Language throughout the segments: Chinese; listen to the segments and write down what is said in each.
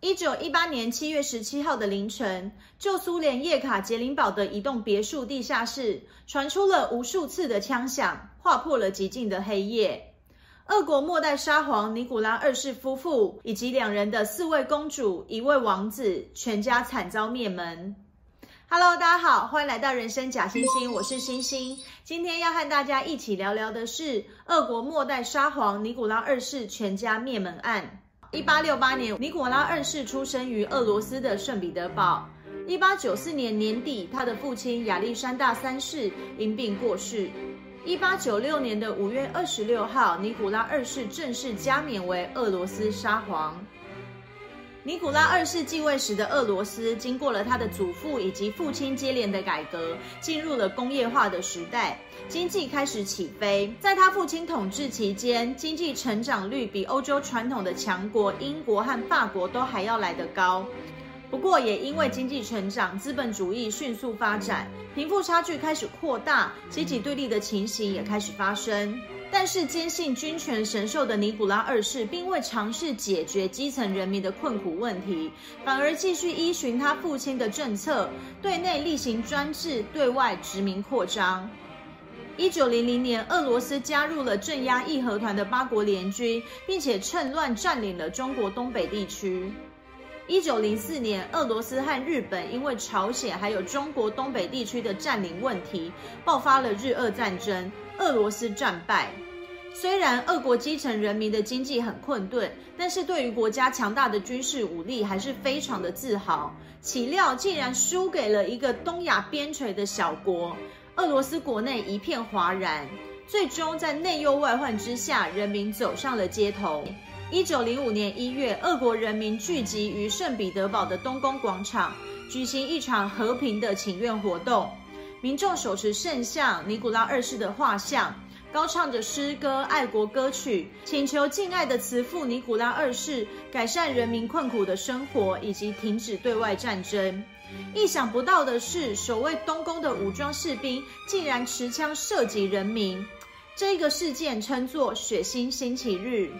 一九一八年七月十七号的凌晨，旧苏联叶卡捷琳堡的一栋别墅地下室传出了无数次的枪响，划破了寂静的黑夜。俄国末代沙皇尼古拉二世夫妇以及两人的四位公主、一位王子，全家惨遭灭门。Hello，大家好，欢迎来到人生假星星，我是星星。今天要和大家一起聊聊的是俄国末代沙皇尼古拉二世全家灭门案。一八六八年，尼古拉二世出生于俄罗斯的圣彼得堡。一八九四年年底，他的父亲亚历山大三世因病过世。一八九六年的五月二十六号，尼古拉二世正式加冕为俄罗斯沙皇。尼古拉二世继位时的俄罗斯，经过了他的祖父以及父亲接连的改革，进入了工业化的时代。经济开始起飞，在他父亲统治期间，经济成长率比欧洲传统的强国英国和法国都还要来得高。不过，也因为经济成长，资本主义迅速发展，贫富差距开始扩大，阶级对立的情形也开始发生。但是，坚信君权神授的尼古拉二世，并未尝试解决基层人民的困苦问题，反而继续依循他父亲的政策，对内厉行专制，对外殖民扩张。一九零零年，俄罗斯加入了镇压义和团的八国联军，并且趁乱占领了中国东北地区。一九零四年，俄罗斯和日本因为朝鲜还有中国东北地区的占领问题，爆发了日俄战争，俄罗斯战败。虽然俄国基层人民的经济很困顿，但是对于国家强大的军事武力还是非常的自豪。岂料竟然输给了一个东亚边陲的小国。俄罗斯国内一片哗然，最终在内忧外患之下，人民走上了街头。一九零五年一月，俄国人民聚集于圣彼得堡的东宫广场，举行一场和平的请愿活动。民众手持圣像尼古拉二世的画像，高唱着诗歌、爱国歌曲，请求敬爱的慈父尼古拉二世改善人民困苦的生活，以及停止对外战争。意想不到的是，守卫东宫的武装士兵竟然持枪射击人民。这个事件称作“血腥星期日”。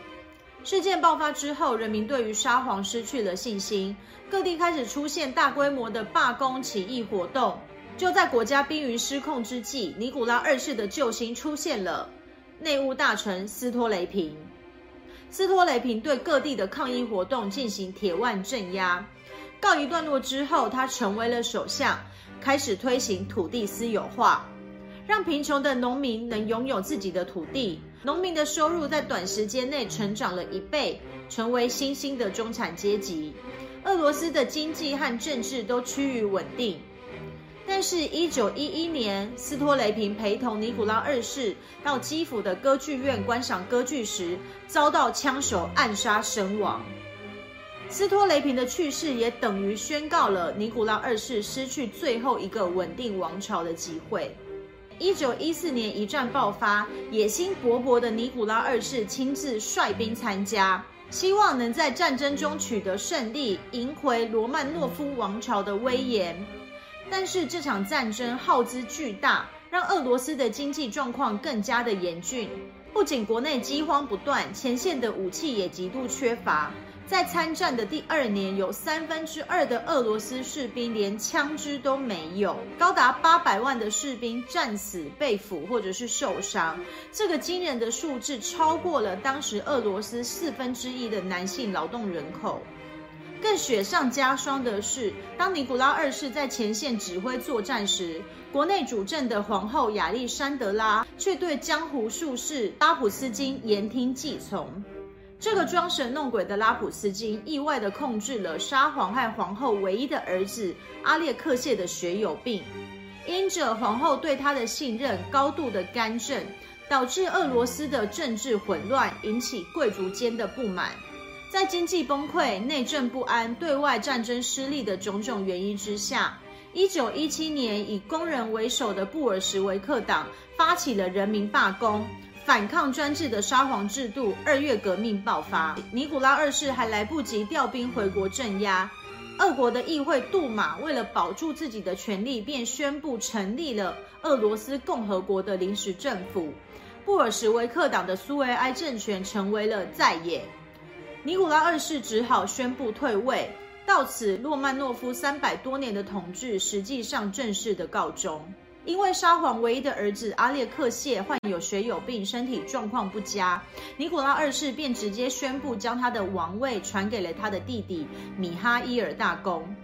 事件爆发之后，人民对于沙皇失去了信心，各地开始出现大规模的罢工起义活动。就在国家濒于失控之际，尼古拉二世的救星出现了——内务大臣斯托雷平。斯托雷平对各地的抗议活动进行铁腕镇压。告一段落之后，他成为了首相，开始推行土地私有化，让贫穷的农民能拥有自己的土地。农民的收入在短时间内成长了一倍，成为新兴的中产阶级。俄罗斯的经济和政治都趋于稳定。但是，一九一一年，斯托雷平陪同尼古拉二世到基辅的歌剧院观赏歌剧时，遭到枪手暗杀身亡。斯托雷平的去世也等于宣告了尼古拉二世失去最后一个稳定王朝的机会。一九一四年一战爆发，野心勃勃的尼古拉二世亲自率兵参加，希望能在战争中取得胜利，赢回罗曼诺夫王朝的威严。但是这场战争耗资巨大，让俄罗斯的经济状况更加的严峻。不仅国内饥荒不断，前线的武器也极度缺乏。在参战的第二年，有三分之二的俄罗斯士兵连枪支都没有，高达八百万的士兵战死、被俘或者是受伤。这个惊人的数字超过了当时俄罗斯四分之一的男性劳动人口。更雪上加霜的是，当尼古拉二世在前线指挥作战时，国内主政的皇后亚历山德拉却对江湖术士拉普斯金言听计从。这个装神弄鬼的拉普斯金意外地控制了沙皇和皇后唯一的儿子阿列克谢的血友病，因着皇后对他的信任，高度的干政，导致俄罗斯的政治混乱，引起贵族间的不满。在经济崩溃、内政不安、对外战争失利的种种原因之下，一九一七年以工人为首的布尔什维克党发起了人民罢工。反抗专制的沙皇制度，二月革命爆发。尼古拉二世还来不及调兵回国镇压，俄国的议会杜马为了保住自己的权力，便宣布成立了俄罗斯共和国的临时政府。布尔什维克党的苏维埃政权成为了在野。尼古拉二世只好宣布退位。到此，罗曼诺夫三百多年的统治实际上正式的告终。因为沙皇唯一的儿子阿列克谢患有血友病，身体状况不佳，尼古拉二世便直接宣布将他的王位传给了他的弟弟米哈伊尔大公。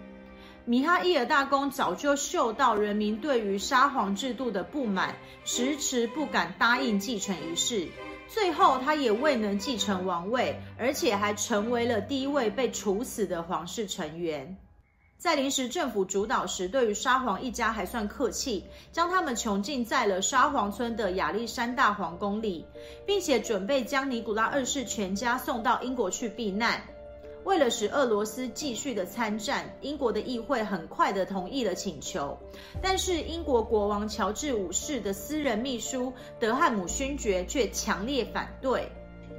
米哈伊尔大公早就嗅到人民对于沙皇制度的不满，迟迟不敢答应继承一事。最后，他也未能继承王位，而且还成为了第一位被处死的皇室成员。在临时政府主导时，对于沙皇一家还算客气，将他们囚禁在了沙皇村的亚历山大皇宫里，并且准备将尼古拉二世全家送到英国去避难。为了使俄罗斯继续的参战，英国的议会很快的同意了请求，但是英国国王乔治五世的私人秘书德汉姆勋爵却强烈反对。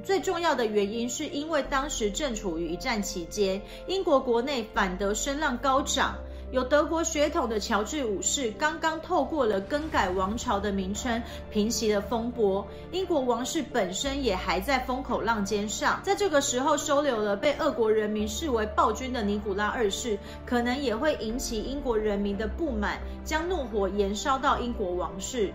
最重要的原因是因为当时正处于一战期间，英国国内反德声浪高涨。有德国血统的乔治五世刚刚透过了更改王朝的名称，平息了风波。英国王室本身也还在风口浪尖上，在这个时候收留了被俄国人民视为暴君的尼古拉二世，可能也会引起英国人民的不满，将怒火延烧到英国王室。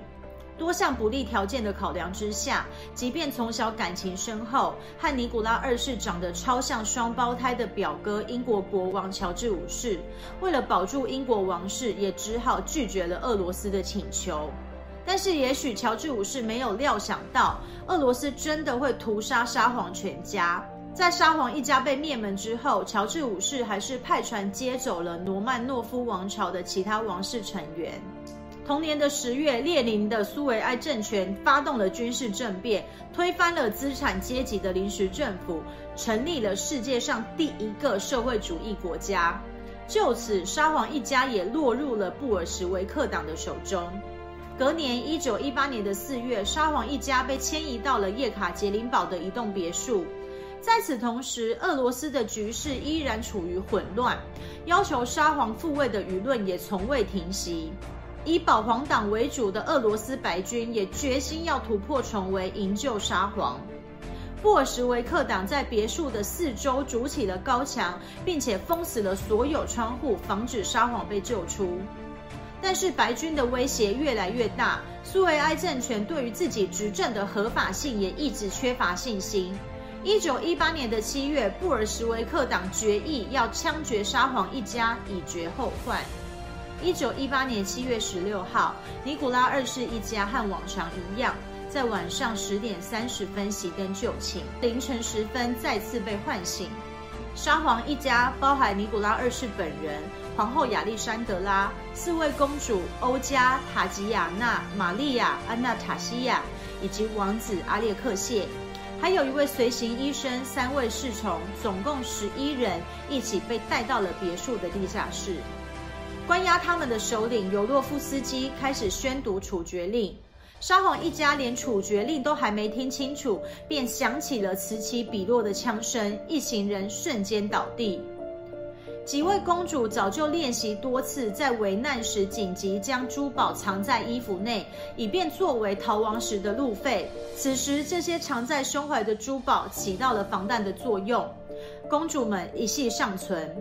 多项不利条件的考量之下，即便从小感情深厚，和尼古拉二世长得超像双胞胎的表哥英国国王乔治五世，为了保住英国王室，也只好拒绝了俄罗斯的请求。但是，也许乔治五世没有料想到，俄罗斯真的会屠杀沙皇全家。在沙皇一家被灭门之后，乔治五世还是派船接走了罗曼诺夫王朝的其他王室成员。同年的十月，列宁的苏维埃政权发动了军事政变，推翻了资产阶级的临时政府，成立了世界上第一个社会主义国家。就此，沙皇一家也落入了布尔什维克党的手中。隔年，一九一八年的四月，沙皇一家被迁移到了叶卡捷琳堡的一栋别墅。在此同时，俄罗斯的局势依然处于混乱，要求沙皇复位的舆论也从未停息。以保皇党为主的俄罗斯白军也决心要突破重围，营救沙皇。布尔什维克党在别墅的四周筑起了高墙，并且封死了所有窗户，防止沙皇被救出。但是白军的威胁越来越大，苏维埃政权对于自己执政的合法性也一直缺乏信心。一九一八年的七月，布尔什维克党决议要枪决沙皇一家，以绝后患。一九一八年七月十六号，尼古拉二世一家和往常一样，在晚上十点三十分熄灯就寝，凌晨时分再次被唤醒。沙皇一家包含尼古拉二世本人、皇后亚历山德拉、四位公主欧加、塔吉亚娜、玛利亚、安娜塔西亚以及王子阿列克谢，还有一位随行医生、三位侍从，总共十一人一起被带到了别墅的地下室。关押他们的首领尤洛夫斯基开始宣读处决令，沙皇一家连处决令都还没听清楚，便响起了此起彼落的枪声，一行人瞬间倒地。几位公主早就练习多次，在危难时紧急将珠宝藏在衣服内，以便作为逃亡时的路费。此时，这些藏在胸怀的珠宝起到了防弹的作用，公主们一息尚存。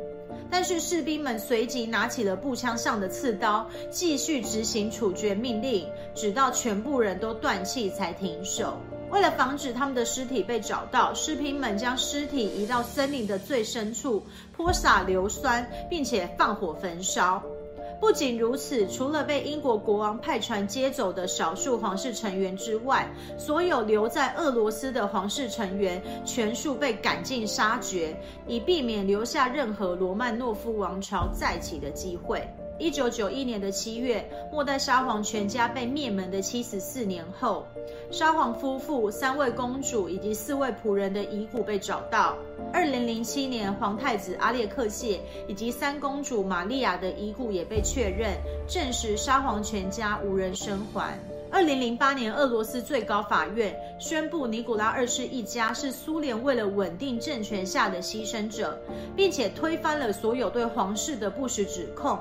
但是士兵们随即拿起了步枪上的刺刀，继续执行处决命令，直到全部人都断气才停手。为了防止他们的尸体被找到，士兵们将尸体移到森林的最深处，泼洒硫酸，并且放火焚烧。不仅如此，除了被英国国王派船接走的少数皇室成员之外，所有留在俄罗斯的皇室成员全数被赶尽杀绝，以避免留下任何罗曼诺夫王朝再起的机会。一九九一年的七月，末代沙皇全家被灭门的七十四年后，沙皇夫妇、三位公主以及四位仆人的遗骨被找到。二零零七年，皇太子阿列克谢以及三公主玛利亚的遗骨也被确认，证实沙皇全家无人生还。二零零八年，俄罗斯最高法院宣布尼古拉二世一家是苏联为了稳定政权下的牺牲者，并且推翻了所有对皇室的不实指控。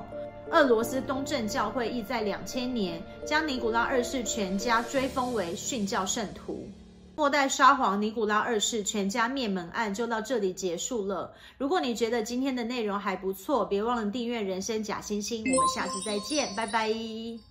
俄罗斯东正教会亦在两千年将尼古拉二世全家追封为殉教圣徒。末代沙皇尼古拉二世全家灭门案就到这里结束了。如果你觉得今天的内容还不错，别忘了订阅人生假星星。我们下次再见，拜拜。